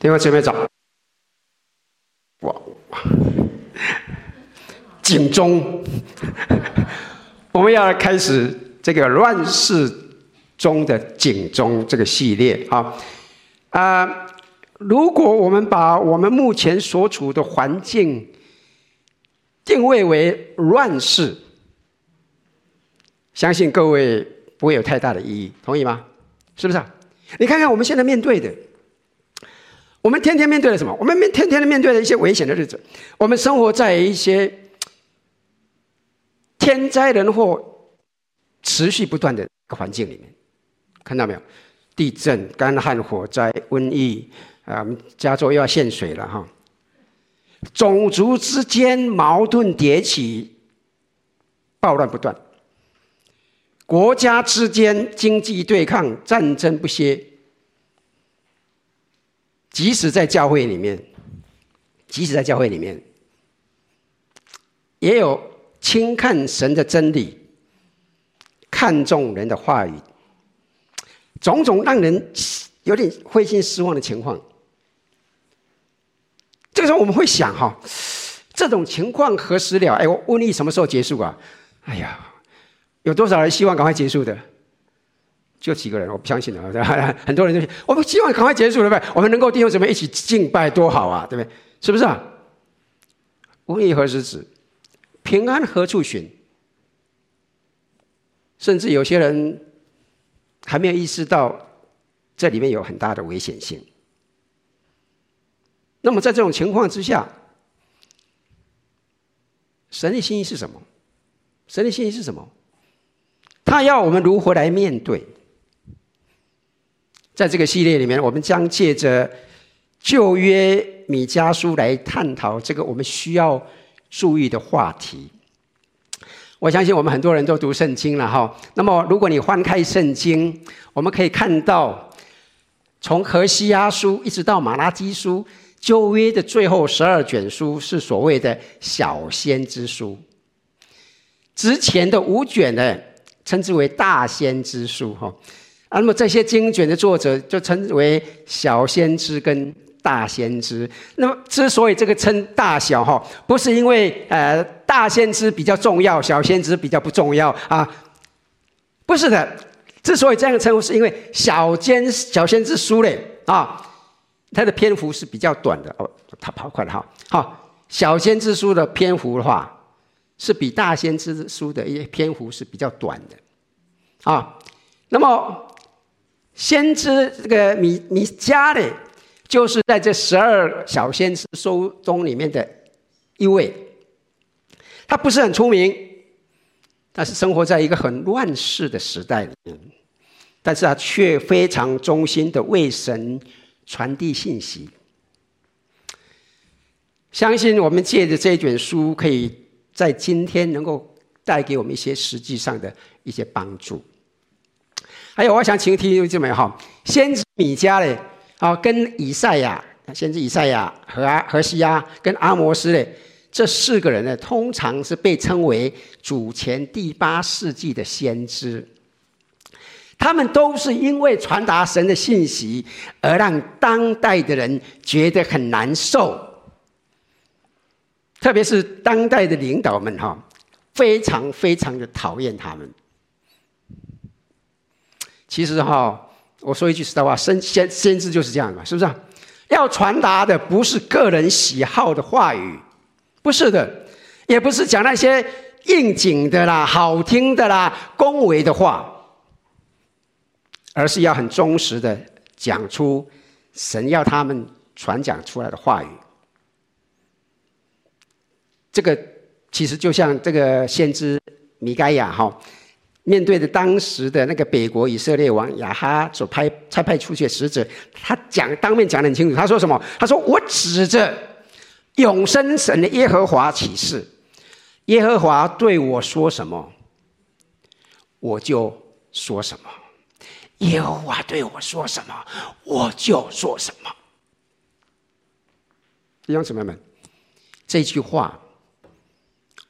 弟兄姊妹早。哇，警钟，我们要开始这个乱世中的警钟这个系列啊啊、如果我们把我们目前所处的环境定位为乱世，相信各位不会有太大的意义，同意吗？是不是？你看看我们现在面对的。我们天天面对了什么？我们面天天的面对了一些危险的日子。我们生活在一些天灾人祸持续不断的环境里面，看到没有？地震、干旱、火灾、瘟疫啊！加州又要限水了哈。种族之间矛盾迭起，暴乱不断；国家之间经济对抗，战争不歇。即使在教会里面，即使在教会里面，也有轻看神的真理，看重人的话语，种种让人有点灰心失望的情况。这个时候我们会想：哈，这种情况何时了？哎，我瘟疫什么时候结束啊？哎呀，有多少人希望赶快结束的？就几个人，我不相信了。很多人就我们希望赶快结束了呗，我们能够弟兄姊妹一起敬拜多好啊，对不对？是不是啊？瘟疫何时止？平安何处寻？甚至有些人还没有意识到这里面有很大的危险性。那么在这种情况之下，神的心意是什么？神的心意是什么？他要我们如何来面对？在这个系列里面，我们将借着旧约米迦书来探讨这个我们需要注意的话题。我相信我们很多人都读圣经了哈。那么，如果你翻开圣经，我们可以看到，从何西阿书一直到马拉基书，旧约的最后十二卷书是所谓的小先知书，之前的五卷呢，称之为大先知书哈。啊，那么这些经卷的作者就称为小先知跟大先知。那么之所以这个称大小哈，不是因为呃大先知比较重要，小先知比较不重要啊，不是的。之所以这样称呼，是因为小先小先知书嘞啊，它的篇幅是比较短的哦。他跑快了哈，好，小先知书的篇幅的话，是比大先知书的一些篇幅是比较短的啊。那么。先知这个米米迦呢，就是在这十二小先知书中里面的一位。他不是很出名，但是生活在一个很乱世的时代里面，但是他却非常忠心的为神传递信息。相信我们借着这卷书，可以在今天能够带给我们一些实际上的一些帮助。还有，我想请听这么哈，先知米迦嘞，啊，跟以赛亚，先知以赛亚和阿和西亚跟阿摩斯嘞，这四个人呢，通常是被称为主前第八世纪的先知。他们都是因为传达神的信息，而让当代的人觉得很难受，特别是当代的领导们哈，非常非常的讨厌他们。其实哈，我说一句实在话，先先先知就是这样嘛，是不是？要传达的不是个人喜好的话语，不是的，也不是讲那些应景的啦、好听的啦、恭维的话，而是要很忠实的讲出神要他们传讲出来的话语。这个其实就像这个先知米该亚哈。面对着当时的那个北国以色列王亚哈所派差派出去的使者，他讲当面讲得很清楚。他说什么？他说：“我指着永生神的耶和华起誓，耶和华对我说什么，我就说什么；耶和华对我说什么，我就说什么。”弟兄姊妹们，这句话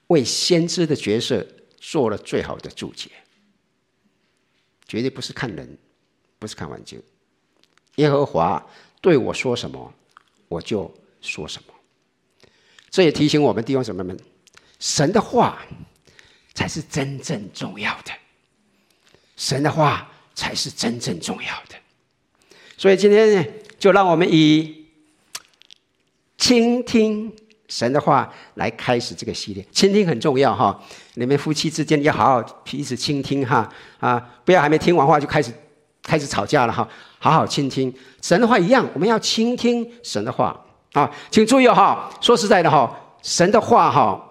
为先知的角色。做了最好的注解，绝对不是看人，不是看环境。耶和华对我说什么，我就说什么。这也提醒我们弟兄姊妹们，神的话才是真正重要的。神的话才是真正重要的。所以今天呢，就让我们以倾听神的话来开始这个系列。倾听很重要哈，你们夫妻之间要好好彼此倾听哈啊，不要还没听完话就开始开始吵架了哈。好好倾听神的话一样，我们要倾听神的话。啊，请注意哈！说实在的哈，神的话哈，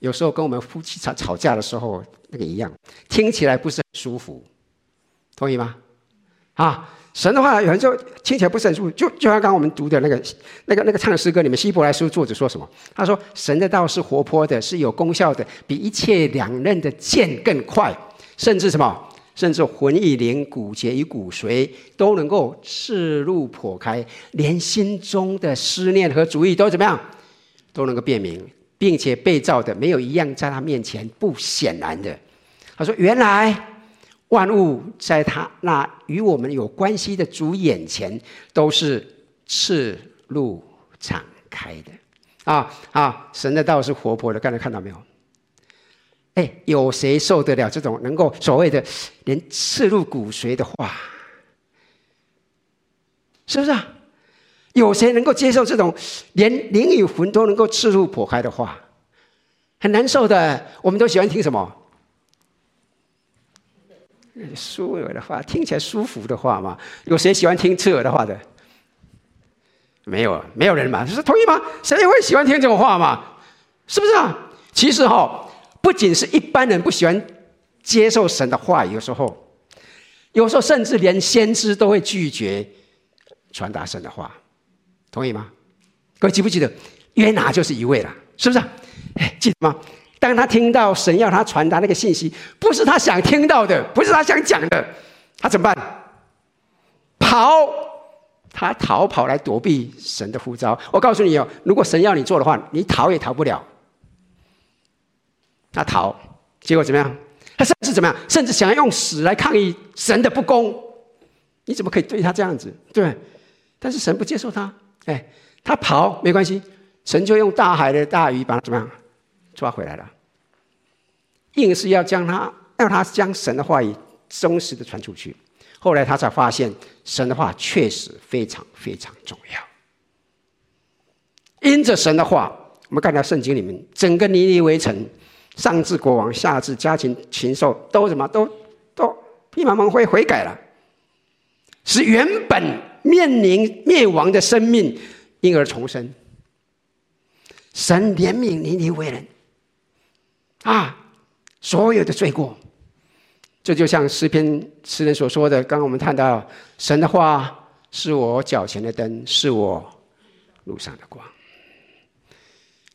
有时候跟我们夫妻吵吵架的时候那个一样，听起来不是很舒服，同意吗？啊，神的话有时候听起来不是很舒服，就就像刚刚我们读的那个、那个、那个唱的诗歌里面，希伯来书作者说什么？他说：“神的道是活泼的，是有功效的，比一切两刃的剑更快，甚至什么？”甚至魂与灵、骨节与骨髓都能够赤露剖开，连心中的思念和主意都怎么样，都能够辨明，并且被造的没有一样在他面前不显然的。他说：“原来万物在他那与我们有关系的主眼前都是赤露敞开的。”啊啊！神的道是活泼的，刚才看到没有？哎，有谁受得了这种能够所谓的连刺入骨髓的话？是不是啊？有谁能够接受这种连灵与魂都能够刺入剖开的话？很难受的。我们都喜欢听什么？舒耳的话，听起来舒服的话嘛。有谁喜欢听刺耳的话的？没有，没有人嘛。就是同意吗？谁会喜欢听这种话嘛？是不是啊？其实哈、哦。不仅是一般人不喜欢接受神的话，有时候，有时候甚至连先知都会拒绝传达神的话，同意吗？各位记不记得约拿就是一位了，是不是？哎，记得吗？当他听到神要他传达那个信息，不是他想听到的，不是他想讲的，他怎么办？跑，他逃跑来躲避神的呼召。我告诉你哦，如果神要你做的话，你逃也逃不了。他逃，结果怎么样？他甚至怎么样？甚至想要用死来抗议神的不公。你怎么可以对他这样子？对，但是神不接受他。哎，他跑没关系，神就用大海的大鱼把他怎么样抓回来了。硬是要将他，让他将神的话语忠实的传出去。后来他才发现，神的话确实非常非常重要。因着神的话，我们看到圣经里面整个尼尼微城。上至国王，下至家禽禽兽，都什么都都披麻蒙灰悔改了，使原本面临灭亡的生命因而重生。神怜悯尼尼微人啊，所有的罪过，这就像诗篇诗人所说的。刚刚我们看到，神的话是我脚前的灯，是我路上的光。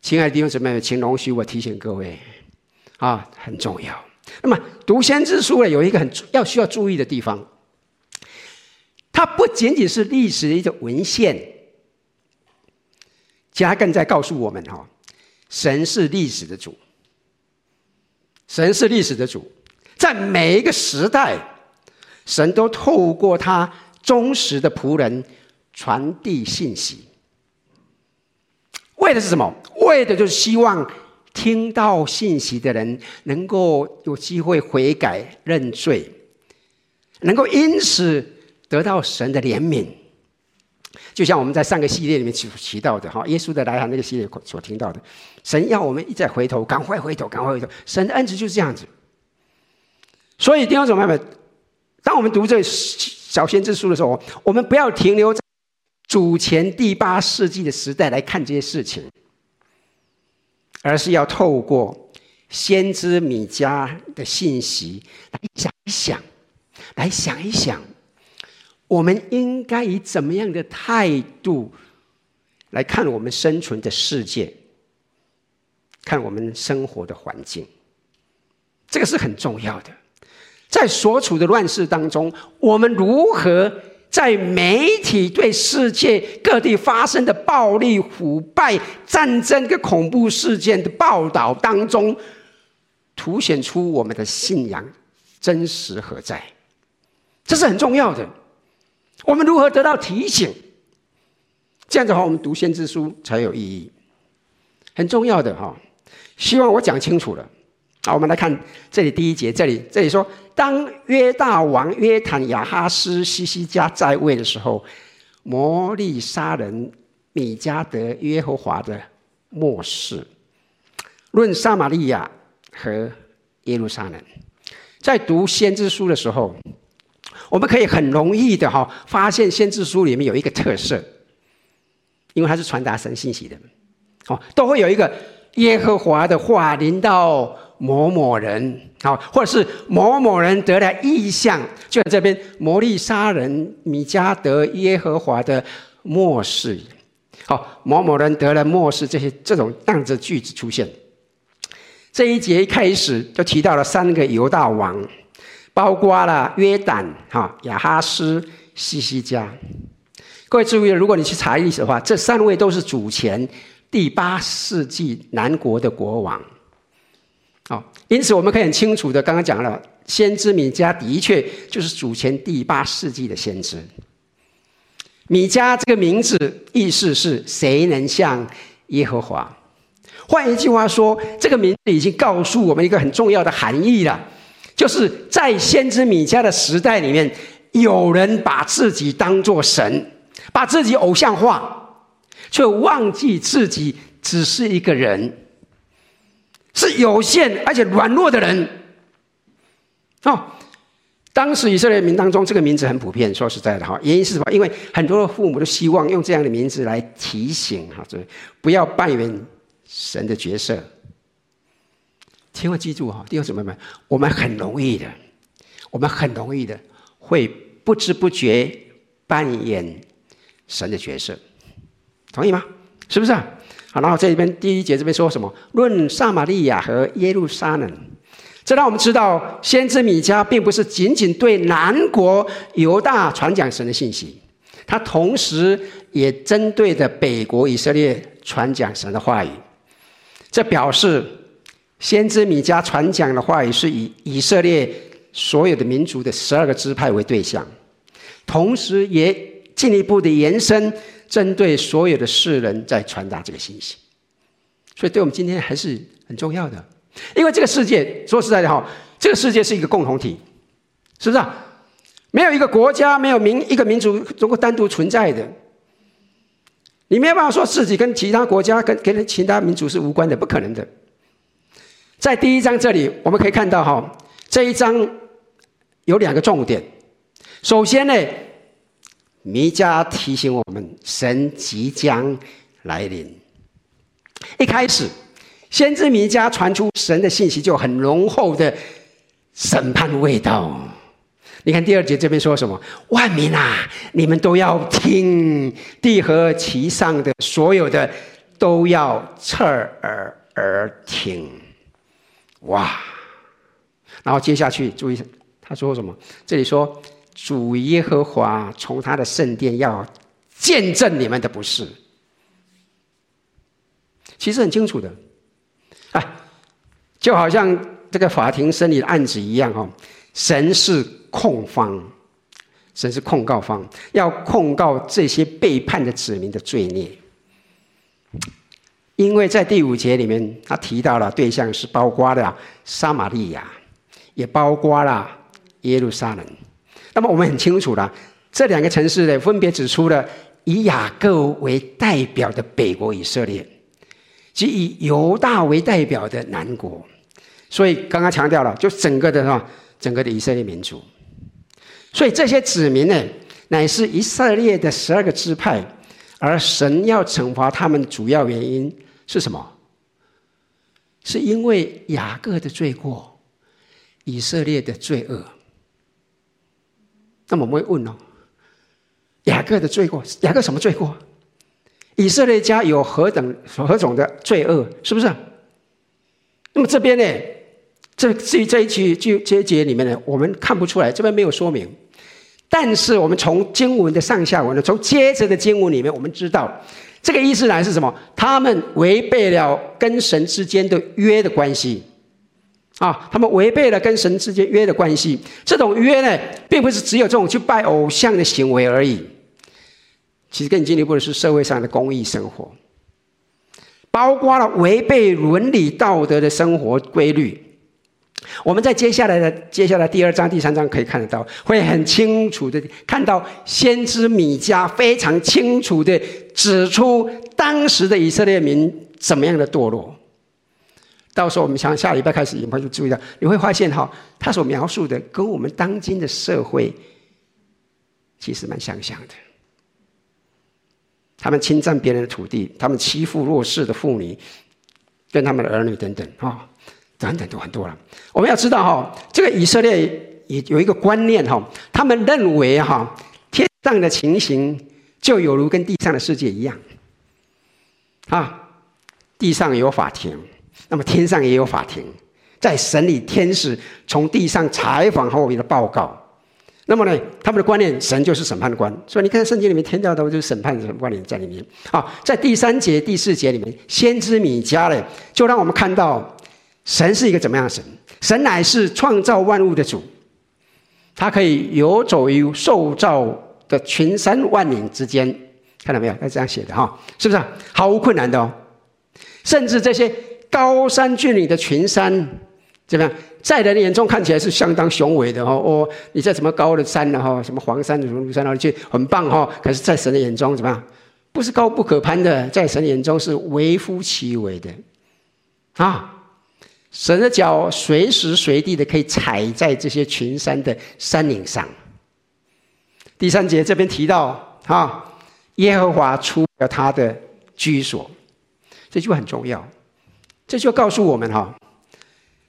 亲爱的弟兄姊妹，请容许我提醒各位。啊，很重要。那么读先知书呢，有一个很要需要注意的地方，它不仅仅是历史的一个文献，加更在告诉我们哈，神是历史的主，神是历史的主，在每一个时代，神都透过他忠实的仆人传递信息，为的是什么？为的就是希望。听到信息的人能够有机会悔改认罪，能够因此得到神的怜悯。就像我们在上个系列里面提提到的哈，耶稣的来函那个系列所听到的，神要我们一再回头，赶快回头，赶快回头。神的恩慈就是这样子。所以弟兄姊妹们，当我们读这小先知书的时候，我们不要停留在主前第八世纪的时代来看这些事情。而是要透过先知米迦的信息来想一想，来想一想，我们应该以怎么样的态度来看我们生存的世界，看我们生活的环境，这个是很重要的。在所处的乱世当中，我们如何？在媒体对世界各地发生的暴力、腐败、战争跟恐怖事件的报道当中，凸显出我们的信仰真实何在？这是很重要的。我们如何得到提醒？这样的话，我们读先知书才有意义，很重要的哈。希望我讲清楚了。好，我们来看这里第一节，这里这里说，当约大王约坦、亚哈斯、西西家在位的时候，摩利沙人米迦得耶和华的末世，论撒玛利亚和耶路撒冷。在读先知书的时候，我们可以很容易的哈发现，先知书里面有一个特色，因为它是传达神信息的，哦，都会有一个耶和华的话临到。某某人，好，或者是某某人得了异象，就在这边，摩利沙人米迦得耶和华的默示，好，某某人得了默示，这些这种样子句子出现。这一节一开始就提到了三个犹大王，包括了约旦、哈亚哈斯、西西家。各位注意，如果你去查历史的话，这三位都是主前第八世纪南国的国王。好，因此我们可以很清楚的刚刚讲了，先知米迦的确就是主前第八世纪的先知。米迦这个名字意思是谁能像耶和华？换一句话说，这个名字已经告诉我们一个很重要的含义了，就是在先知米迦的时代里面，有人把自己当作神，把自己偶像化，却忘记自己只是一个人。是有限而且软弱的人，哦，当时以色列民当中这个名字很普遍。说实在的哈，原因是什么？因为很多的父母都希望用这样的名字来提醒哈，这不要扮演神的角色。千万记住哈，弟兄姊妹们，我们很容易的，我们很容易的会不知不觉扮演神的角色，同意吗？是不是？好，然后这里边第一节这边说什么？论撒玛利亚和耶路撒冷，这让我们知道，先知米迦并不是仅仅对南国犹大传讲神的信息，他同时也针对着北国以色列传讲神的话语。这表示，先知米迦传讲的话语是以以色列所有的民族的十二个支派为对象，同时也进一步的延伸。针对所有的世人在传达这个信息，所以对我们今天还是很重要的。因为这个世界说实在的哈，这个世界是一个共同体，是不是啊？没有一个国家，没有民一个民族能够单独存在的。你没有办法说自己跟其他国家、跟跟其他民族是无关的，不可能的。在第一章这里，我们可以看到哈，这一章有两个重点。首先呢。米迦提醒我们，神即将来临。一开始，先知米迦传出神的信息，就很浓厚的审判味道。你看第二节这边说什么？万民啊，你们都要听，地和其上的所有的都要侧耳而听。哇！然后接下去注意，他说什么？这里说。主耶和华从他的圣殿要见证你们的不是，其实很清楚的，啊，就好像这个法庭审理的案子一样哈，神是控方，神是控告方，要控告这些背叛的子民的罪孽，因为在第五节里面，他提到了对象是包括了撒玛利亚，也包括了耶路撒冷。那么我们很清楚了，这两个城市呢，分别指出了以雅各为代表的北国以色列，及以犹大为代表的南国。所以刚刚强调了，就整个的哈，整个的以色列民族。所以这些子民呢，乃是以色列的十二个支派，而神要惩罚他们主要原因是什么？是因为雅各的罪过，以色列的罪恶。那么我们会问哦，雅各的罪过，雅各什么罪过？以色列家有何等何种的罪恶？是不是？那么这边呢？这至于这一句就这一节里面呢，我们看不出来，这边没有说明。但是我们从经文的上下文呢，从接着的经文里面，我们知道这个意思来是什么？他们违背了跟神之间的约的关系。啊，他们违背了跟神之间约的关系。这种约呢，并不是只有这种去拜偶像的行为而已。其实更进一步的是社会上的公益生活，包括了违背伦理道德的生活规律。我们在接下来的接下来第二章、第三章可以看得到，会很清楚的看到先知米迦非常清楚的指出当时的以色列民怎么样的堕落。到时候我们想下礼拜开始，你们就注意到，你会发现哈，他所描述的跟我们当今的社会其实蛮相像的。他们侵占别人的土地，他们欺负弱势的妇女，跟他们的儿女等等啊，等等都很多了。我们要知道哈，这个以色列也有一个观念哈，他们认为哈，天上的情形就有如跟地上的世界一样啊，地上有法庭。那么天上也有法庭，在审理天使从地上采访后的报告。那么呢，他们的观念，神就是审判官。所以你看圣经里面天教的，就是审判的观念在里面。好，在第三节、第四节里面，先知米迦呢，就让我们看到神是一个怎么样的神？神乃是创造万物的主，他可以游走于受造的群山万岭之间。看到没有？他这样写的哈，是不是毫无困难的哦？甚至这些。高山峻岭的群山，怎么样？在人眼中看起来是相当雄伟的哦。哦，你在什么高的山呢？哈，什么黄山、庐山那里去，很棒哈。可是，在神的眼中怎么样？不是高不可攀的，在神眼中是微乎其微的啊！神的脚随时随地的可以踩在这些群山的山岭上。第三节这边提到啊，耶和华出了他的居所，这句话很重要。这就告诉我们哈，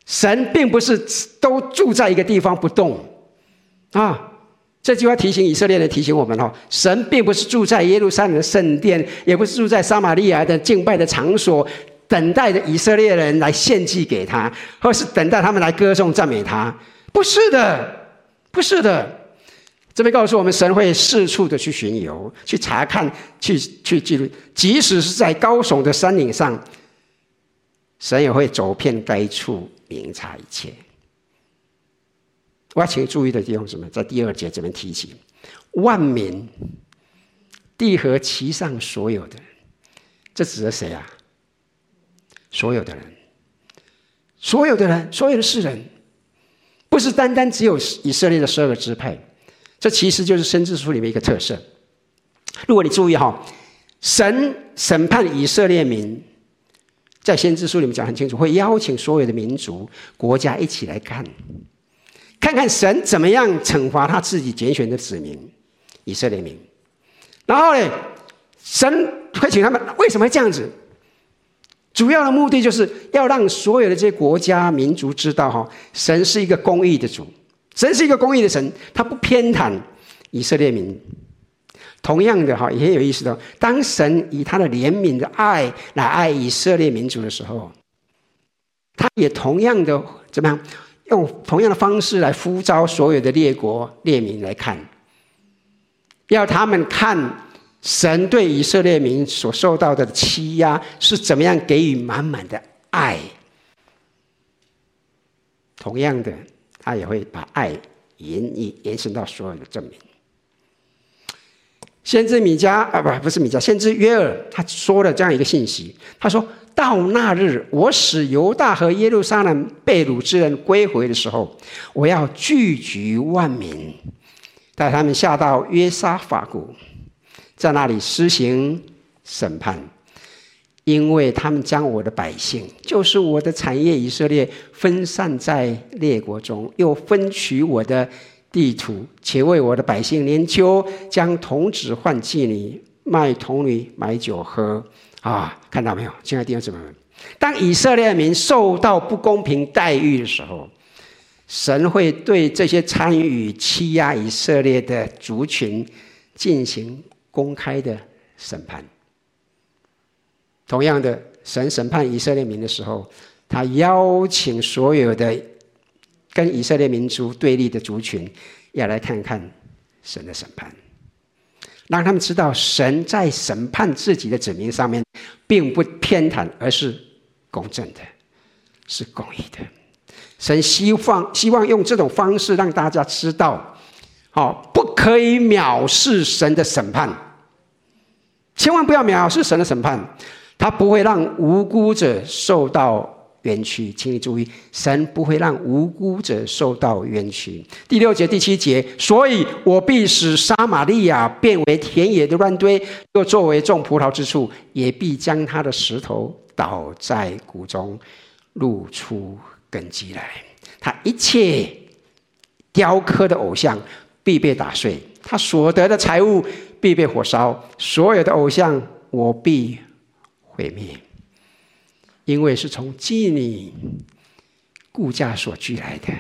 神并不是都住在一个地方不动啊。这句话提醒以色列人，提醒我们哈，神并不是住在耶路撒冷的圣殿，也不是住在撒玛利亚的敬拜的场所，等待着以色列人来献祭给他，或是等待他们来歌颂赞美他。不是的，不是的。这边告诉我们，神会四处的去巡游，去查看，去去记录，即使是在高耸的山岭上。神也会走遍该处，明察一切。我要请注意的地方是什么？在第二节这边提起，万民、地和其上所有的，这指的谁啊？所有的人，所有的人，所有的世人，不是单单只有以色列的十二个支派，这其实就是先知书里面一个特色。如果你注意哈，神审判以色列民。在先知书里面讲很清楚，会邀请所有的民族、国家一起来看，看看神怎么样惩罚他自己拣选的子民以色列民。然后呢，神会请他们为什么会这样子？主要的目的就是要让所有的这些国家民族知道，哈，神是一个公义的主，神是一个公义的神，他不偏袒以色列民。同样的哈，也很有意思的。当神以他的怜悯的爱来爱以色列民族的时候，他也同样的怎么样？用同样的方式来呼召所有的列国列民来看，要他们看神对以色列民所受到的欺压是怎么样给予满满的爱。同样的，他也会把爱延延延伸到所有的证明。先知米迦啊，不，不是米迦，先知约尔，他说了这样一个信息。他说到那日，我使犹大和耶路撒冷被掳之人归回的时候，我要聚集万民，带他们下到约沙法谷，在那里施行审判，因为他们将我的百姓，就是我的产业以色列，分散在列国中，又分取我的。地土，且为我的百姓拈阄，将童子换妓女，卖童女买酒喝。啊，看到没有？亲爱的弟兄姊妹们，当以色列民受到不公平待遇的时候，神会对这些参与欺压以色列的族群进行公开的审判。同样的，神审判以色列民的时候，他邀请所有的。跟以色列民族对立的族群，要来看看神的审判，让他们知道神在审判自己的子民上面，并不偏袒，而是公正的，是公义的。神希望希望用这种方式让大家知道，好，不可以藐视神的审判，千万不要藐视神的审判，他不会让无辜者受到冤屈，请你注意，神不会让无辜者受到冤屈。第六节、第七节，所以我必使撒玛利亚变为田野的乱堆，又作为种葡萄之处，也必将他的石头倒在谷中，露出根基来。他一切雕刻的偶像必被打碎，他所得的财物必被火烧，所有的偶像我必毁灭。因为是从妓女顾家所聚来的，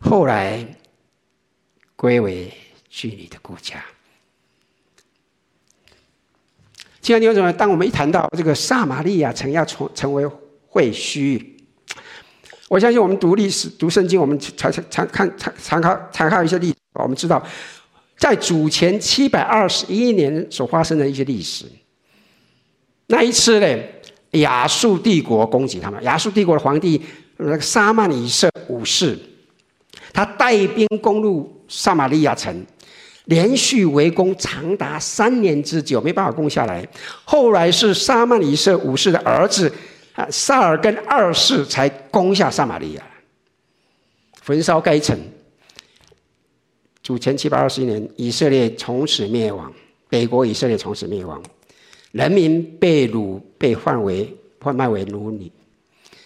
后来归为妓女的雇价。亲爱的弟兄姊妹，当我们一谈到这个撒玛利亚城要成成为废墟，我相信我们读历史、读圣经，我们常常看、常常看、常看一些历史，我们知道，在主前七百二十一年所发生的一些历史。那一次呢？亚述帝国攻击他们。亚述帝国的皇帝那个沙曼以色五世，他带兵攻入撒玛利亚城，连续围攻长达三年之久，没办法攻下来。后来是沙曼以色五世的儿子啊撒耳根二世才攻下撒玛利亚，焚烧该城。主前七百二十一年，以色列从此灭亡，北国以色列从此灭亡。人民被掳，被换为贩卖为奴隶，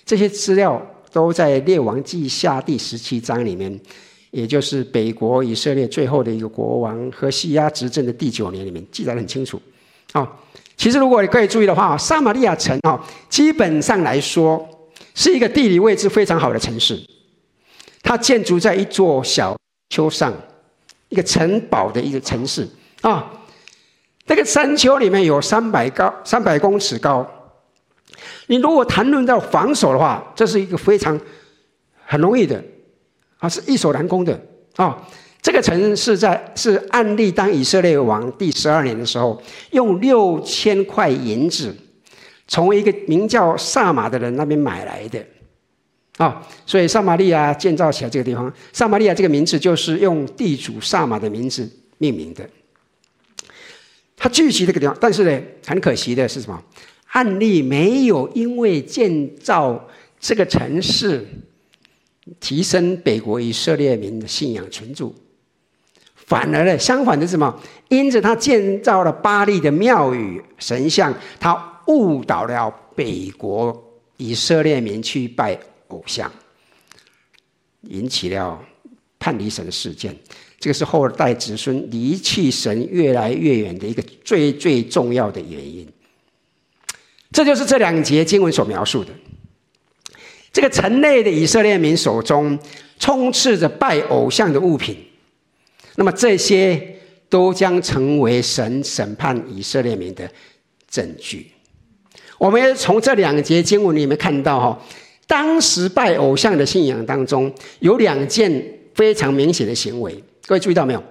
这些资料都在《列王记下》第十七章里面，也就是北国以色列最后的一个国王何西阿执政的第九年里面记载得很清楚。啊，其实如果你可以注意的话，撒玛利亚城啊，基本上来说是一个地理位置非常好的城市，它建筑在一座小丘上，一个城堡的一个城市啊。这个山丘里面有三百高三百公尺高。你如果谈论到防守的话，这是一个非常很容易的啊，是易守难攻的啊。这个城是在是暗利当以色列王第十二年的时候，用六千块银子从一个名叫撒玛的人那边买来的啊。所以撒玛利亚建造起来这个地方，撒玛利亚这个名字就是用地主撒玛的名字命名的。他聚集这个地方，但是呢，很可惜的是什么？暗利没有因为建造这个城市，提升北国以色列民的信仰群众，反而呢，相反的是什么？因着他建造了巴力的庙宇神像，他误导了北国以色列民去拜偶像，引起了叛离神事件。这个是后代子孙离弃神越来越远的一个最最重要的原因。这就是这两节经文所描述的。这个城内的以色列民手中充斥着拜偶像的物品，那么这些都将成为神审判以色列民的证据。我们从这两节经文里面看到，哈，当时拜偶像的信仰当中有两件非常明显的行为。各位注意到没有？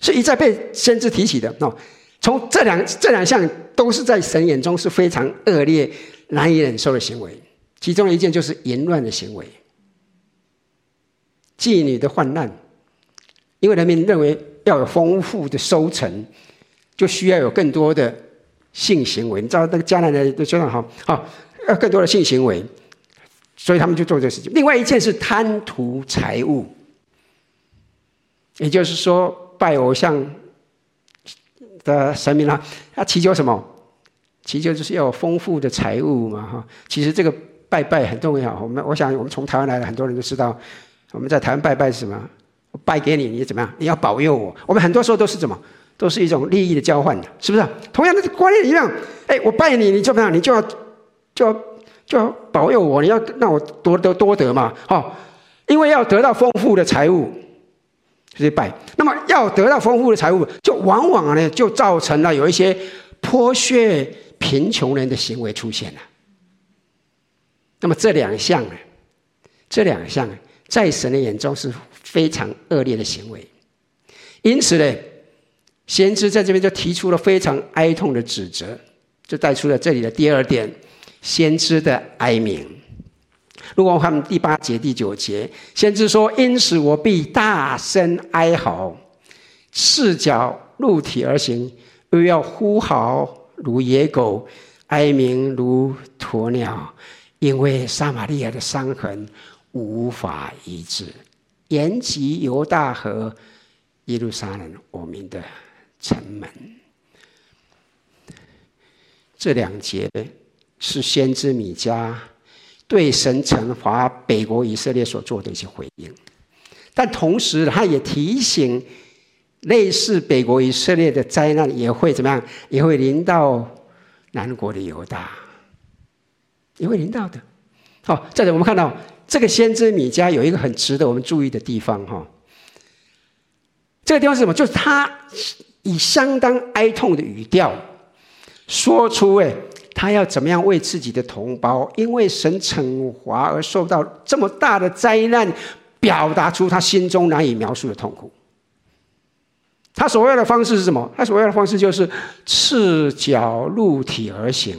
是一再被先知提起的哦。从这两这两项都是在神眼中是非常恶劣、难以忍受的行为。其中一件就是淫乱的行为，妓女的患难。因为人民认为要有丰富的收成，就需要有更多的性行为。你知道那个迦南人都说法哈，好，要更多的性行为，所以他们就做这个事情。另外一件是贪图财物。也就是说，拜偶像的神明啊，他祈求什么？祈求就是要有丰富的财物嘛，哈。其实这个拜拜很重要。我们我想，我们从台湾来的很多人都知道，我们在台湾拜拜是什么？拜给你，你怎么样？你要保佑我。我们很多时候都是怎么？都是一种利益的交换的，是不是？同样的观念一样。哎，我拜你，你怎么样？你就要就要就要保佑我，你要让我多得多得嘛，哈。因为要得到丰富的财物。就是拜，那么要得到丰富的财物，就往往呢，就造成了有一些剥削贫穷人的行为出现了。那么这两项呢，这两项在神的眼中是非常恶劣的行为。因此呢，先知在这边就提出了非常哀痛的指责，就带出了这里的第二点，先知的哀鸣。如果我看第八节、第九节，先知说：“因此我必大声哀嚎，赤脚露体而行，又要呼号如野狗，哀鸣如鸵鸟，因为撒玛利亚的伤痕无法医治，延及犹大和耶路撒冷，我们的城门。”这两节是先知米迦对神惩罚北国以色列所做的一些回应，但同时他也提醒，类似北国以色列的灾难也会怎么样？也会临到南国的犹大，也会临到的。好，再者我们看到这个先知米迦有一个很值得我们注意的地方哈，这个地方是什么？就是他以相当哀痛的语调。说出哎，他要怎么样为自己的同胞，因为神惩罚而受到这么大的灾难，表达出他心中难以描述的痛苦。他所要的方式是什么？他所要的方式就是赤脚露体而行，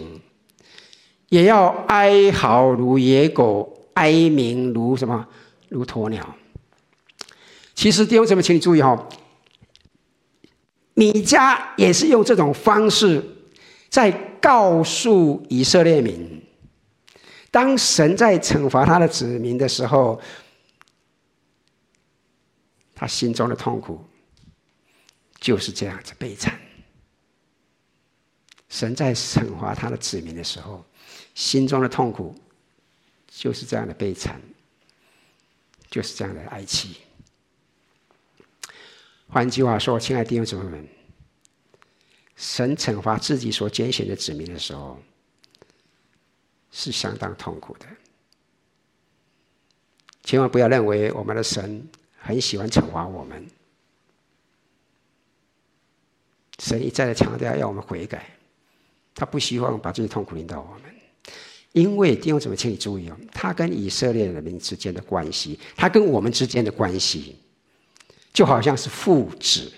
也要哀嚎如野狗，哀鸣如什么？如鸵鸟。其实弟兄姊妹，请你注意哈，米迦也是用这种方式。在告诉以色列民，当神在惩罚他的子民的时候，他心中的痛苦就是这样子悲惨。神在惩罚他的子民的时候，心中的痛苦就是这样的悲惨，就是这样的哀戚。换句话说，亲爱的弟兄姊妹们。神惩罚自己所拣选的子民的时候，是相当痛苦的。千万不要认为我们的神很喜欢惩罚我们。神一再的强调要我们悔改，他不希望把这些痛苦临到我们。因为弟兄姊妹，请你注意哦，他跟以色列人民之间的关系，他跟我们之间的关系，就好像是父子。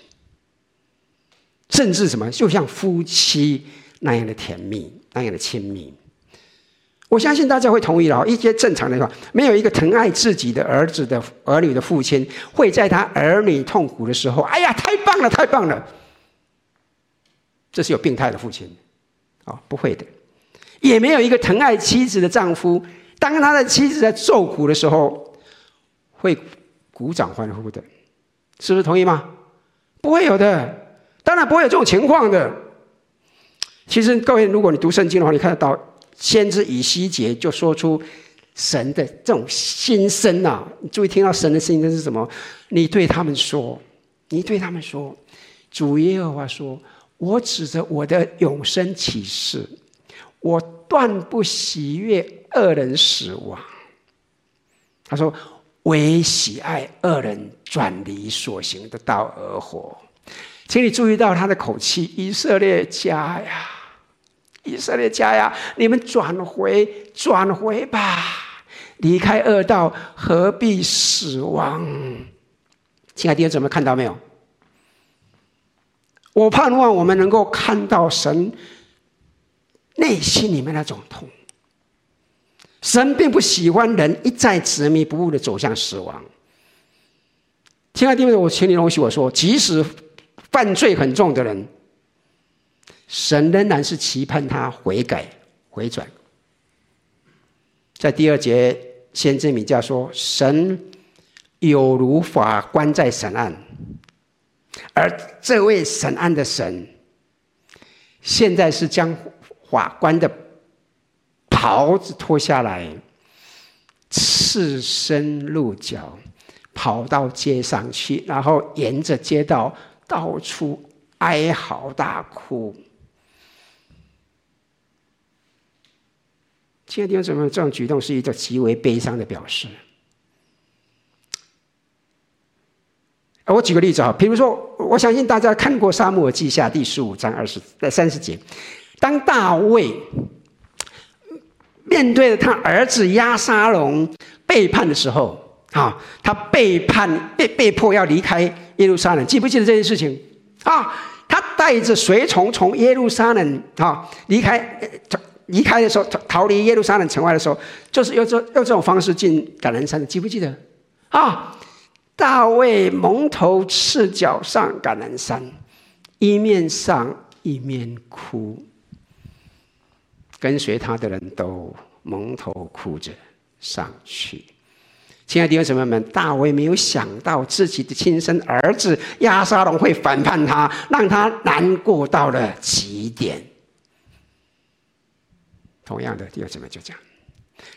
甚至什么，就像夫妻那样的甜蜜，那样的亲密。我相信大家会同意了。一些正常的话，没有一个疼爱自己的儿子的儿女的父亲，会在他儿女痛苦的时候，哎呀，太棒了，太棒了。这是有病态的父亲，啊，不会的。也没有一个疼爱妻子的丈夫，当他的妻子在受苦的时候，会鼓掌欢呼的，是不是同意吗？不会有的。当然不会有这种情况的。其实各位，如果你读圣经的话，你看得到先知以西结就说出神的这种心声呐。你注意听到神的心声是什么？你对他们说，你对他们说，主耶和华说：“我指着我的永生起誓，我断不喜悦恶人死亡。”他说：“唯喜爱恶人转离所行的道而活。”请你注意到他的口气，以色列家呀，以色列家呀，你们转回，转回吧，离开恶道，何必死亡？亲爱的弟兄姊妹，看到没有？我盼望我们能够看到神内心里面那种痛。神并不喜欢人一再执迷不悟的走向死亡。亲爱的弟兄，我请你容许我说，即使。犯罪很重的人，神仍然是期盼他悔改回转。在第二节，先知米迦说：“神有如法官在审案，而这位审案的神，现在是将法官的袍子脱下来，赤身露脚，跑到街上去，然后沿着街道。”到处哀嚎大哭，亲爱的弟兄姊妹，这种举动是一个极为悲伤的表示。我举个例子啊，比如说，我相信大家看过《撒母耳记下》第十五章二十在三十节，当大卫面对着他儿子押沙龙背叛的时候。啊，他背叛，被被迫要离开耶路撒冷，记不记得这件事情？啊，他带着随从从耶路撒冷啊离开，离开的时候，逃逃离耶路撒冷城外的时候，就是用这用这种方式进橄榄山的，记不记得？啊，大卫蒙头赤脚上橄榄山，一面上一面哭，跟随他的人都蒙头哭着上去。亲爱的弟兄姊妹们，大卫没有想到自己的亲生儿子亚沙龙会反叛他，让他难过到了极点。同样的，弟兄姊妹就这样。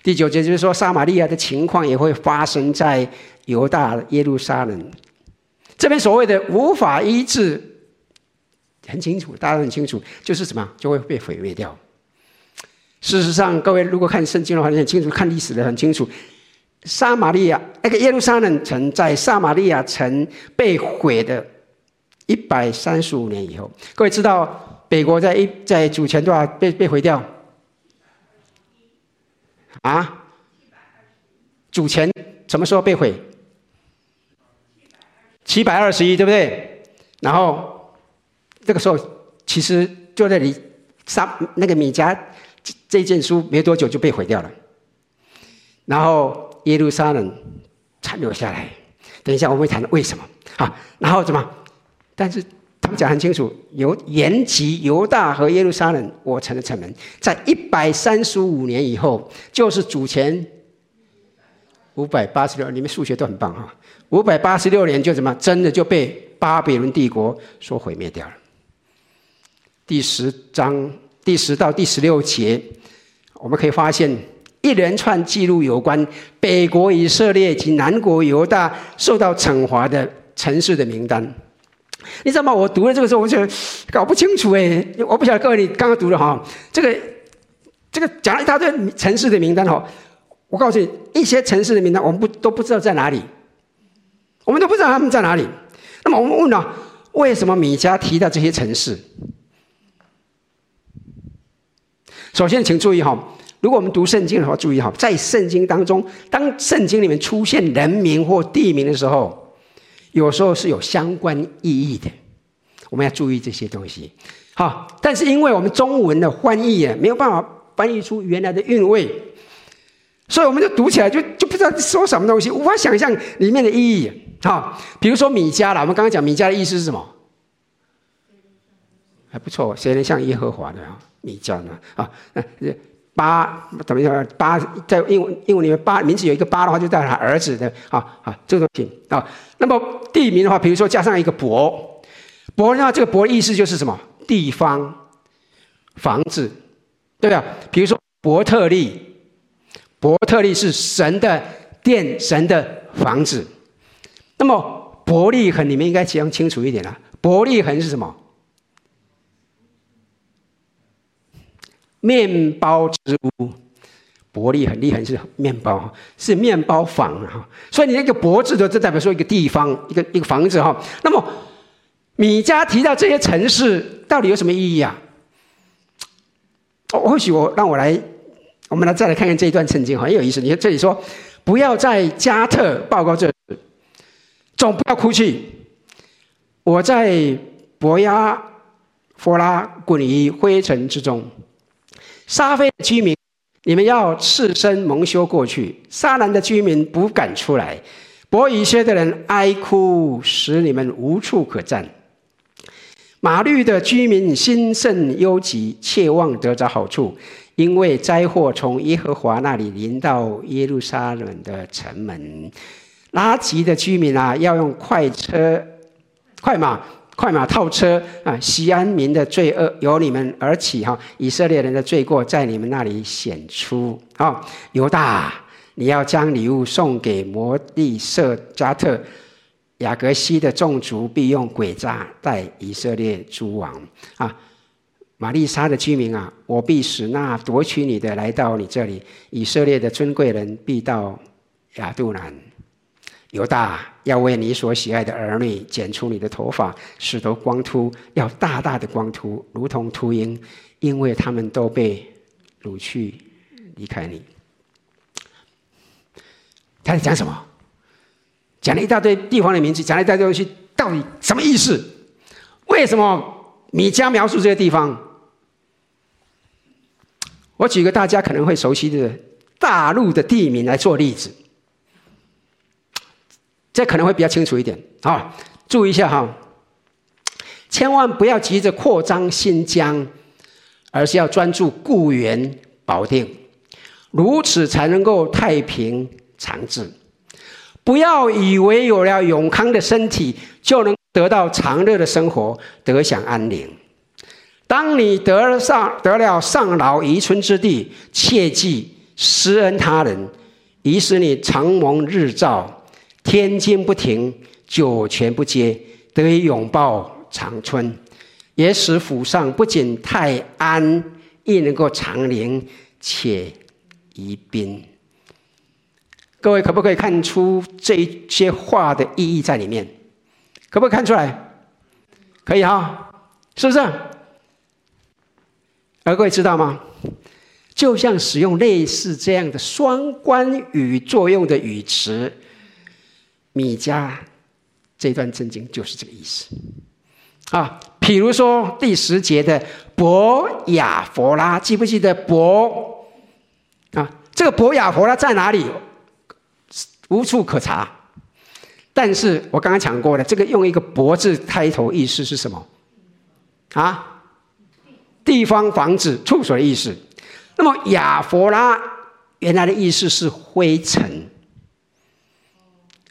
第九节就是说，撒玛利亚的情况也会发生在犹大耶路撒冷。这边所谓的无法医治，很清楚，大家很清楚，就是什么就会被毁灭掉。事实上，各位如果看圣经的话，你很清楚；看历史的很清楚。撒玛利亚那个耶路撒冷城，在撒玛利亚城被毁的一百三十五年以后，各位知道北国在一在主前多少被被毁掉？啊？主前什么时候被毁？七百二十一，对不对？然后这个时候其实就在离撒那个米迦这件书没多久就被毁掉了，然后。耶路撒冷残留下来，等一下我们会谈为什么啊？然后怎么？但是他们讲很清楚，由延吉、犹大和耶路撒冷，我城的城门，在一百三十五年以后，就是主前五百八十六，你们数学都很棒哈！五百八十六年就怎么？真的就被巴比伦帝国所毁灭掉了。第十章第十到第十六节，我们可以发现。一连串记录有关北国以色列及南国犹大受到惩罚的城市的名单，你知道吗？我读了这个时候，我就搞不清楚哎，我不晓得各位你刚刚读的哈，这个这个讲了一大堆城市的名单哈，我告诉你，一些城市的名单我们不都不知道在哪里，我们都不知道他们在哪里。那么我们问了，为什么米迦提到这些城市？首先，请注意哈。如果我们读圣经的话，注意哈，在圣经当中，当圣经里面出现人名或地名的时候，有时候是有相关意义的，我们要注意这些东西。好，但是因为我们中文的翻译啊，没有办法翻译出原来的韵味，所以我们就读起来就就不知道说什么东西，无法想象里面的意义。好，比如说米迦啦，我们刚刚讲米迦的意思是什么？还不错，谁能像耶和华的啊？米迦呢？啊，那。巴怎么样？八在英文英文里面，八名字有一个八的话，就代表他儿子的啊啊，这个东西啊。那么地名的话，比如说加上一个伯，伯那这个伯的意思就是什么？地方、房子，对吧？比如说伯特利，伯特利是神的殿、神的房子。那么伯利恒，你们应该讲清楚一点了。伯利恒是什么？面包之屋，伯利很厉害是面包，是面包房哈。所以你那个“伯”字的，就代表说一个地方，一个一个房子哈。那么米迦提到这些城市，到底有什么意义啊？或许我让我来，我们来再来看看这一段圣经，很有意思。你看这里说，不要在加特报告这事，总不要哭泣。我在伯亚弗拉滚于灰尘之中。沙斐的居民，你们要赤身蒙羞过去；沙兰的居民不敢出来。伯以薛的人哀哭，使你们无处可站。马绿的居民心甚忧急，切望得着好处，因为灾祸从耶和华那里临到耶路撒冷的城门。拉吉的居民啊，要用快车、快马。快马套车啊！西安民的罪恶由你们而起哈，以色列人的罪过在你们那里显出啊！犹大，你要将礼物送给摩利色加特、亚革悉的众族，必用诡诈待以色列诸王啊！玛利沙的居民啊，我必使那夺取你的来到你这里，以色列的尊贵人必到亚杜兰。犹大要为你所喜爱的儿女剪除你的头发，使得光秃，要大大的光秃，如同秃鹰，因为他们都被掳去离开你。他在讲什么？讲了一大堆地方的名字，讲了一大堆东西，到底什么意思？为什么米迦描述这些地方？我举个大家可能会熟悉的大陆的地名来做例子，这可能会比较清楚一点啊。注意一下哈，千万不要急着扩张新疆，而是要专注固原保定，如此才能够太平长治。不要以为有了永康的身体，就能得到长乐的生活，得享安宁。当你得上得了上饶宜春之地，切记施恩他人，以使你长蒙日照，天经不停，九泉不竭，得以永保长春，也使府上不仅泰安，亦能够长宁且宜宾。各位可不可以看出这些话的意义在里面？可不可以看出来？可以哈，是不是？而各位知道吗？就像使用类似这样的双关语作用的语词，米迦这段圣经就是这个意思啊。比如说第十节的伯雅佛拉，记不记得伯啊？这个伯雅佛拉在哪里？无处可查，但是我刚刚讲过了，这个用一个“伯”字开头，意思是什么？啊，地方房子处所的意思。那么亚佛拉原来的意思是灰尘，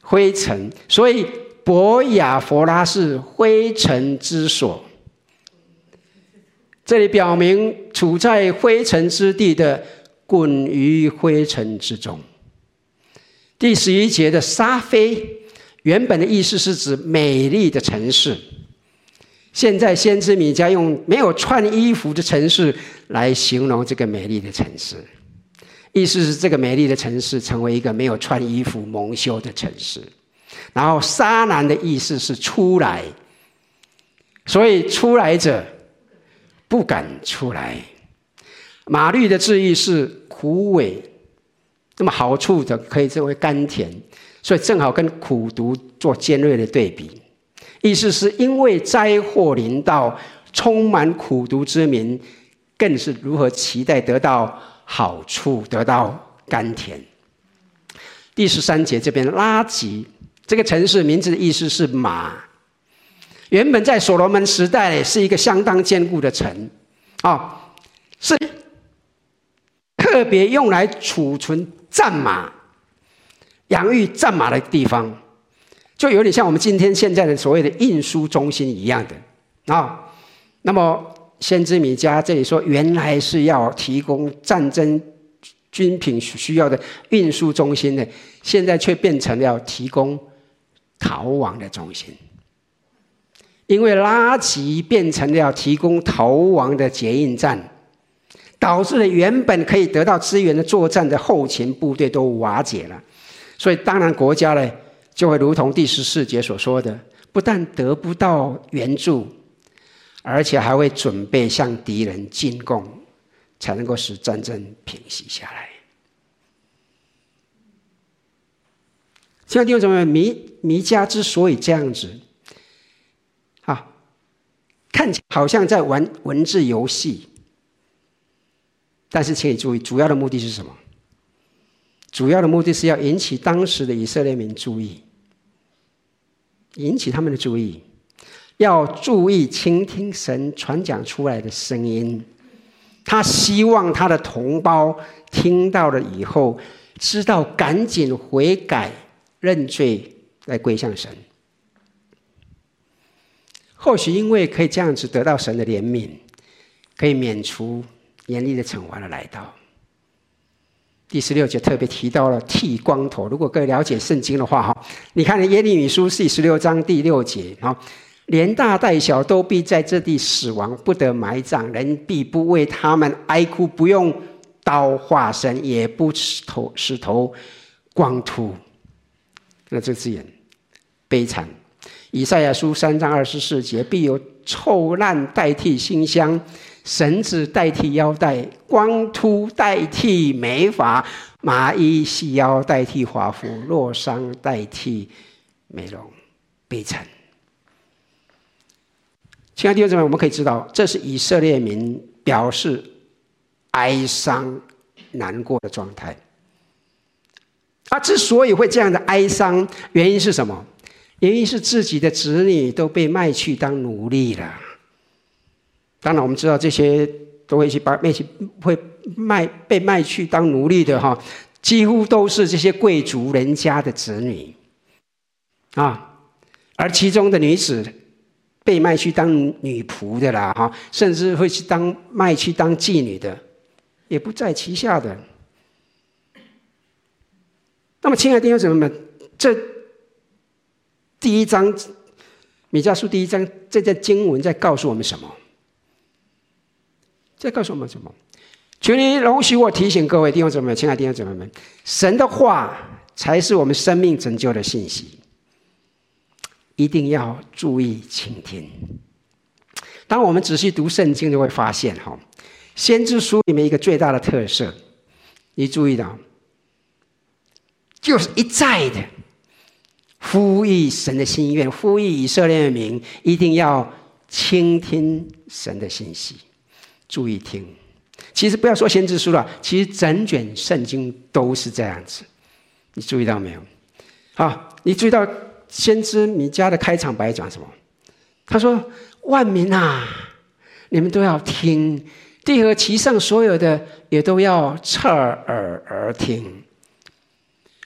灰尘，所以博雅弗拉是灰尘之所。这里表明处在灰尘之地的，滚于灰尘之中。第十一节的沙菲，原本的意思是指美丽的城市。现在先知米迦用没有穿衣服的城市来形容这个美丽的城市，意思是这个美丽的城市成为一个没有穿衣服蒙羞的城市。然后沙南的意思是出来，所以出来者不敢出来。马律的字意是苦萎。那么好处的可以称为甘甜，所以正好跟苦毒做尖锐的对比。意思是因为灾祸临到，充满苦毒之民，更是如何期待得到好处，得到甘甜。第十三节这边拉吉这个城市名字的意思是马，原本在所罗门时代是一个相当坚固的城，啊，是特别用来储存。战马、养育战马的地方，就有点像我们今天现在的所谓的运输中心一样的啊。那么，先知米迦这里说，原来是要提供战争军品需要的运输中心的，现在却变成了要提供逃亡的中心，因为拉吉变成了要提供逃亡的捷运站。导致了原本可以得到资源的作战的后勤部队都瓦解了，所以当然国家呢就会如同第十四节所说的，不但得不到援助，而且还会准备向敌人进贡，才能够使战争平息下来。现在弟兄姊妹，弥弥迦之所以这样子，啊，看起来好像在玩文字游戏。但是，请你注意，主要的目的是什么？主要的目的是要引起当时的以色列民注意，引起他们的注意，要注意倾听神传讲出来的声音。他希望他的同胞听到了以后，知道赶紧悔改、认罪，来归向神。或许因为可以这样子得到神的怜悯，可以免除。严厉的惩罚的来到，第十六节特别提到了剃光头。如果各位了解圣经的话，哈，你看耶利米书第十六章第六节，哈，连大带小都必在这地死亡，不得埋葬，人必不为他们哀哭，不用刀划身，也不使头使头光秃。那这字眼悲惨。以赛亚书三章二十四节，必有臭烂代替馨香。绳子代替腰带，光秃代替美发，麻衣细腰代替华服，落裳代替美容，悲惨。亲爱的弟兄姊妹，我们可以知道，这是以色列民表示哀伤、难过的状态。他之所以会这样的哀伤，原因是什么？原因是自己的子女都被卖去当奴隶了。当然，我们知道这些都会去把卖去会卖被卖去当奴隶的哈，几乎都是这些贵族人家的子女啊，而其中的女子被卖去当女仆的啦哈，甚至会去当卖去当妓女的，也不在其下的。那么，亲爱的弟兄姊妹们，这第一章米迦书第一章这段经文在告诉我们什么？在告诉我们什么？求你容许我提醒各位弟兄姊妹们，亲爱的弟兄姊妹们，神的话才是我们生命拯救的信息，一定要注意倾听。当我们仔细读圣经，就会发现哈，先知书里面一个最大的特色，你注意到。就是一再的呼吁神的心愿，呼吁以色列民一定要倾听神的信息，注意听。其实不要说先知书了，其实整卷圣经都是这样子。你注意到没有？好，你注意到先知米迦的开场白讲什么？他说：“万民啊，你们都要听，地和其上所有的也都要侧耳而听。”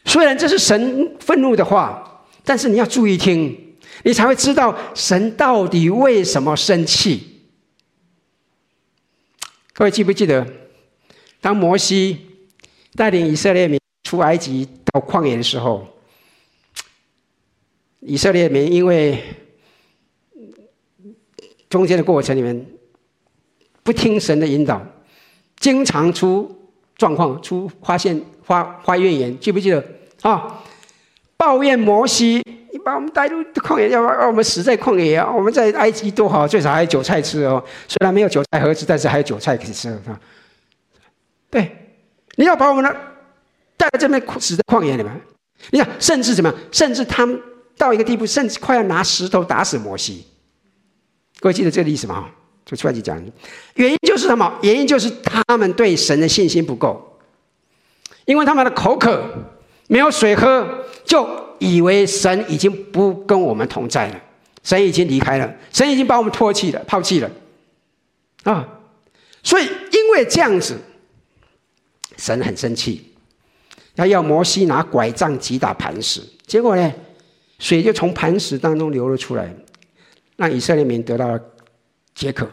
虽然这是神愤怒的话，但是你要注意听，你才会知道神到底为什么生气。各位记不记得，当摩西带领以色列民出埃及到旷野的时候，以色列民因为中间的过程里面不听神的引导，经常出状况，出发现发发怨言，记不记得？啊！抱怨摩西，你把我们带入旷野，要让我们死在旷野啊！我们在埃及多好，最少还有韭菜吃哦。虽然没有韭菜盒子，但是还有韭菜可以吃啊。对，你要把我们呢带到这边死在旷野里面。你看，甚至怎么样？甚至他们到一个地步，甚至快要拿石头打死摩西。各位记得这个意思吗？就出来就讲，原因就是什么？原因就是他们对神的信心不够，因为他们的口渴。没有水喝，就以为神已经不跟我们同在了，神已经离开了，神已经把我们唾弃了、抛弃了，啊！所以因为这样子，神很生气，他要摩西拿拐杖击打磐石，结果呢，水就从磐石当中流了出来，让以色列民得到了解渴。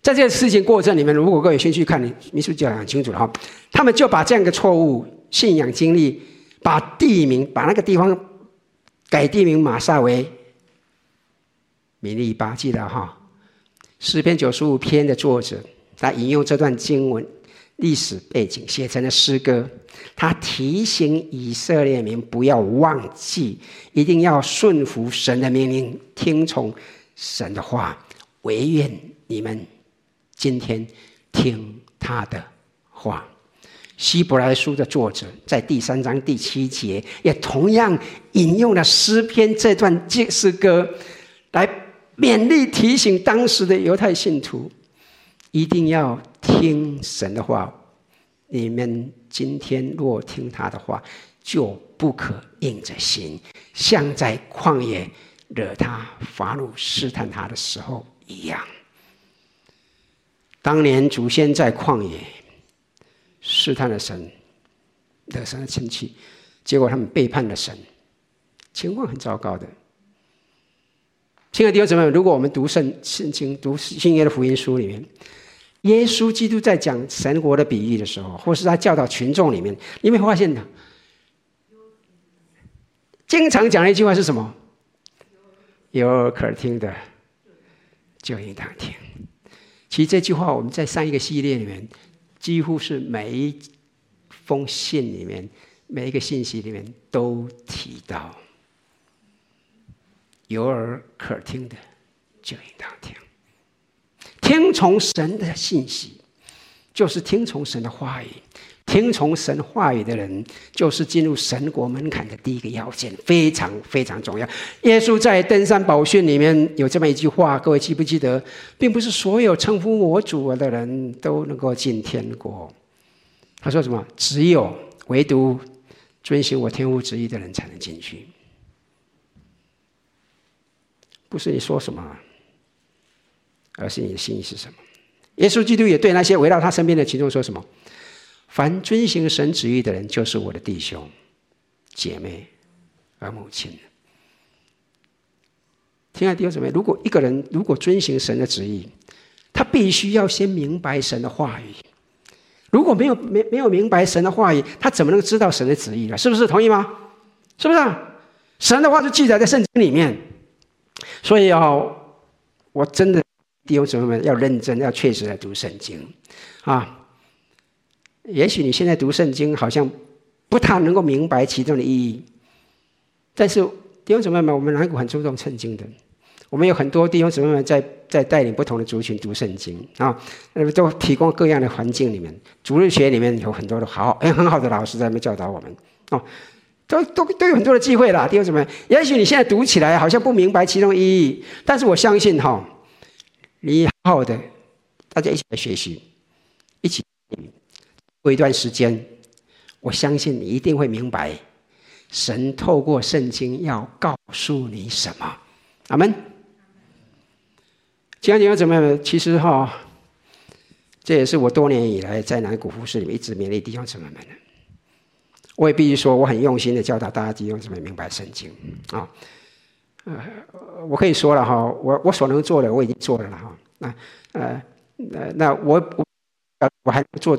在这个事情过程里面，如果各位先去看，你秘书讲很清楚了哈，他们就把这样一个错误。信仰经历，把地名把那个地方改地名马萨为米利巴，记得哈？诗篇九十五篇的作者，他引用这段经文历史背景写成了诗歌。他提醒以色列民不要忘记，一定要顺服神的命令，听从神的话。惟愿你们今天听他的话。希伯来书的作者在第三章第七节也同样引用了诗篇这段诗歌，来勉励提醒当时的犹太信徒，一定要听神的话。你们今天若听他的话，就不可硬着心，像在旷野惹他发怒试探他的时候一样。当年祖先在旷野。试探了神，惹神的生气，结果他们背叛了神，情况很糟糕的。亲爱的弟兄姊妹，如果我们读圣圣经、读新约的福音书里面，耶稣基督在讲神国的比喻的时候，或是他教导群众里面，你没发现的？经常讲的一句话是什么？有耳可听的，就应当听。其实这句话我们在上一个系列里面。几乎是每一封信里面，每一个信息里面都提到，有耳可听的就应当听。听从神的信息，就是听从神的话语，听从神话语的人，就是进入神国门槛的第一个要件，非常非常重要。耶稣在登山宝训里面有这么一句话，各位记不记得？并不是所有称呼我主的人都能够进天国。他说什么？只有唯独遵循我天父旨意的人才能进去。不是你说什么，而是你的心意是什么。耶稣基督也对那些围绕他身边的群众说什么？凡遵行神旨意的人，就是我的弟兄、姐妹和母亲。亲爱的弟兄姊妹，如果一个人如果遵行神的旨意，他必须要先明白神的话语。如果没有没没有明白神的话语，他怎么能知道神的旨意呢？是不是同意吗？是不是？神的话就记载在圣经里面，所以哦，我真的弟兄姊妹们要认真，要确实来读圣经啊。也许你现在读圣经，好像不太能够明白其中的意义。但是弟兄姊妹们，我们南谷很注重圣经的，我们有很多弟兄姊妹们在在带领不同的族群读圣经啊，那么都提供各样的环境里面，主日学里面有很多的好很很好的老师在那边教导我们哦，都都都有很多的机会啦。弟兄姊妹，也许你现在读起来好像不明白其中意义，但是我相信哈，好好的，大家一起来学习，一起。过一段时间，我相信你一定会明白，神透过圣经要告诉你什么。阿门。亲爱的弟兄姊妹们，其实哈，这也是我多年以来在南谷服饰里面一直勉励弟兄姊妹们的。我也必须说，我很用心的教导大家弟兄姊妹明白圣经啊。呃，我可以说了哈，我我所能做的我已经做了了哈。那呃呃，那我我我还能做。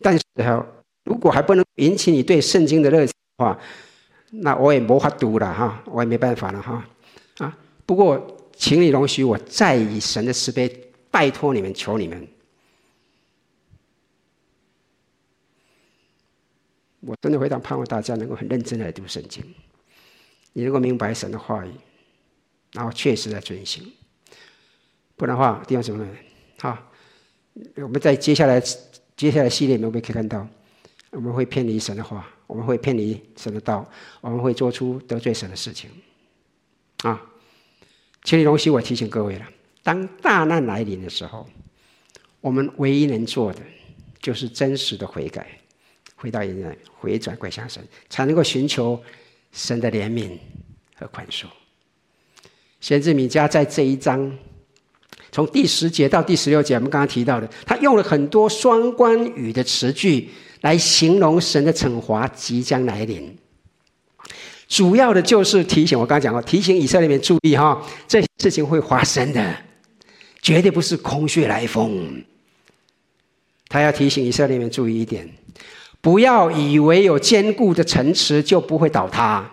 但是哈，如果还不能引起你对圣经的热情的话，那我也没法读了哈，我也没办法了哈。啊，不过请你容许我再以神的慈悲拜托你们，求你们，我真的非常盼望大家能够很认真的来读圣经，你能够明白神的话语，然后确实在遵行。不然的话，弟兄姊妹们，好，我们在接下来。接下来系列里面，我们可以看到，我们会偏离神的话，我们会偏离神的道，我们会做出得罪神的事情。啊，请你容许我提醒各位了：当大难来临的时候，我们唯一能做的，就是真实的悔改，回到原来，回转归向神，才能够寻求神的怜悯和宽恕。先知米迦在这一章。从第十节到第十六节，我们刚刚提到的，他用了很多双关语的词句来形容神的惩罚即将来临。主要的就是提醒我刚刚讲过，提醒以色列人注意哈，这些事情会发生的，绝对不是空穴来风。他要提醒以色列人注意一点，不要以为有坚固的城池就不会倒塌。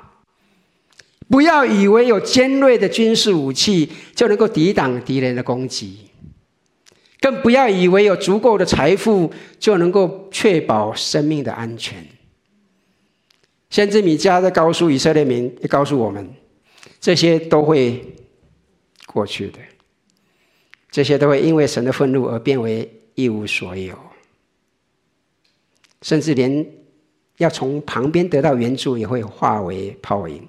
不要以为有尖锐的军事武器就能够抵挡敌人的攻击，更不要以为有足够的财富就能够确保生命的安全。先知米迦在告诉以色列民，也告诉我们，这些都会过去的，这些都会因为神的愤怒而变为一无所有，甚至连要从旁边得到援助也会化为泡影。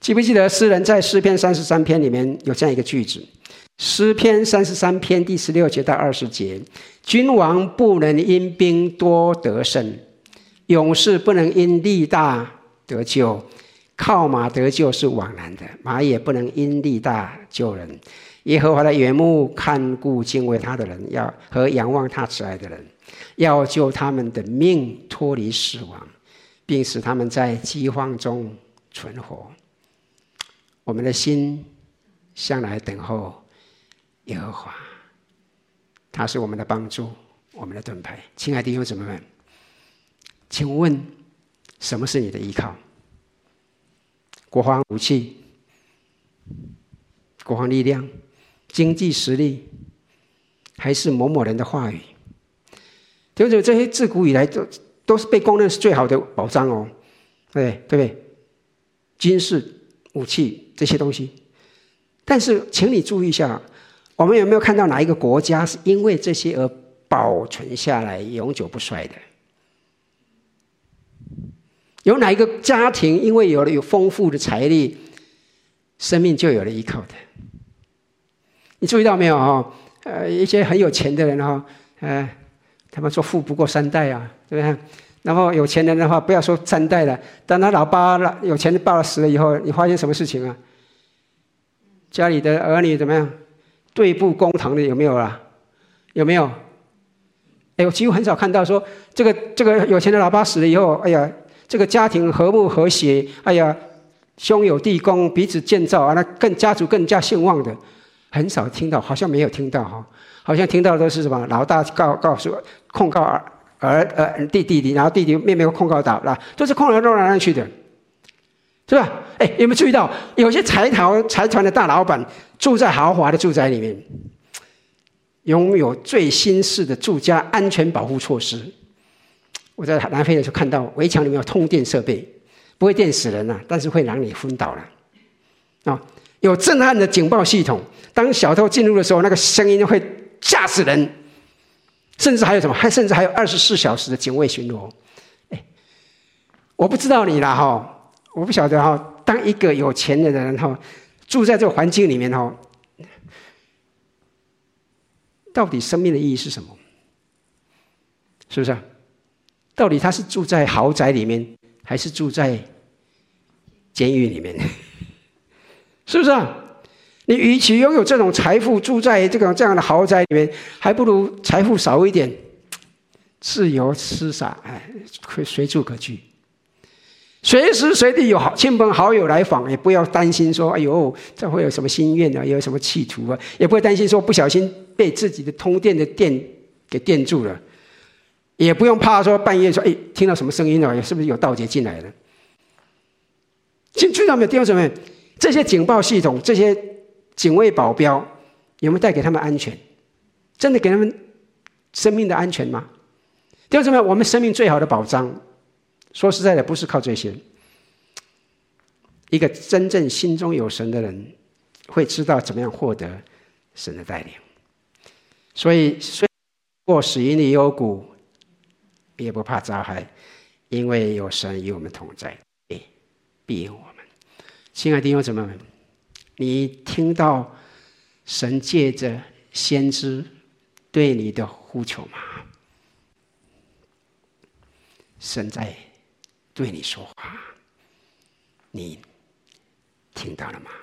记不记得诗人在诗篇三十三篇里面有这样一个句子？诗篇三十三篇第十六节到二十节：君王不能因兵多得胜，勇士不能因力大得救。靠马得救是枉然的，马也不能因力大救人。耶和华的原目看顾敬畏他的人，要和仰望他慈爱的人，要救他们的命脱离死亡，并使他们在饥荒中存活。我们的心向来等候耶和华，他是我们的帮助，我们的盾牌。亲爱的弟兄姊妹们，请问什么是你的依靠？国防武器、国防力量、经济实力，还是某某人的话语？就是，这些自古以来都都是被公认是最好的保障哦，对对不对？军事。武器这些东西，但是请你注意一下，我们有没有看到哪一个国家是因为这些而保存下来、永久不衰的？有哪一个家庭因为有了有丰富的财力，生命就有了依靠的？你注意到没有哈？呃，一些很有钱的人哈，呃，他们说富不过三代啊，对不对？然后有钱人的话，不要说三代了，当他老爸了有钱的爸爸死了以后，你发现什么事情啊？家里的儿女怎么样？对簿公堂的有没有啊？有没有？哎，我几乎很少看到说这个这个有钱的老爸死了以后，哎呀，这个家庭和睦和谐，哎呀，兄友弟恭，彼此建造啊，那更家族更加兴旺的，很少听到，好像没有听到哈，好像听到都是什么老大告告诉控告儿。儿呃弟弟弟，然后弟弟妹妹控告到，那都是控告到哪里去的，是吧？哎，有没有注意到有些财团财团的大老板住在豪华的住宅里面，拥有最新式的住家安全保护措施。我在南非的时候看到围墙里面有通电设备，不会电死人啊，但是会让你昏倒了。啊，有震撼的警报系统，当小偷进入的时候，那个声音会吓死人。甚至还有什么？还甚至还有二十四小时的警卫巡逻。哎，我不知道你啦哈，我不晓得哈。当一个有钱的人哈，住在这个环境里面哈，到底生命的意义是什么？是不是？到底他是住在豪宅里面，还是住在监狱里面？是不是啊？你与其拥有这种财富，住在这个这样的豪宅里面，还不如财富少一点，自由潇洒，哎，可随处可去，随时随地有好亲朋好友来访，也不要担心说，哎呦，这会有什么心愿啊，有什么企图啊，也不会担心说不小心被自己的通电的电给电住了，也不用怕说半夜说，哎，听到什么声音了，是不是有盗贼进来了？进去到没有？弟兄姊妹，这些警报系统，这些。警卫保镖有没有带给他们安全？真的给他们生命的安全吗？弟兄姊妹，我们生命最好的保障，说实在的，不是靠这些。一个真正心中有神的人，会知道怎么样获得神的带领。所以，虽过死荫里幽谷，也不怕遭害，因为有神与我们同在，必有我们。亲爱的弟兄姊妹们。你听到神借着先知对你的呼求吗？神在对你说话，你听到了吗？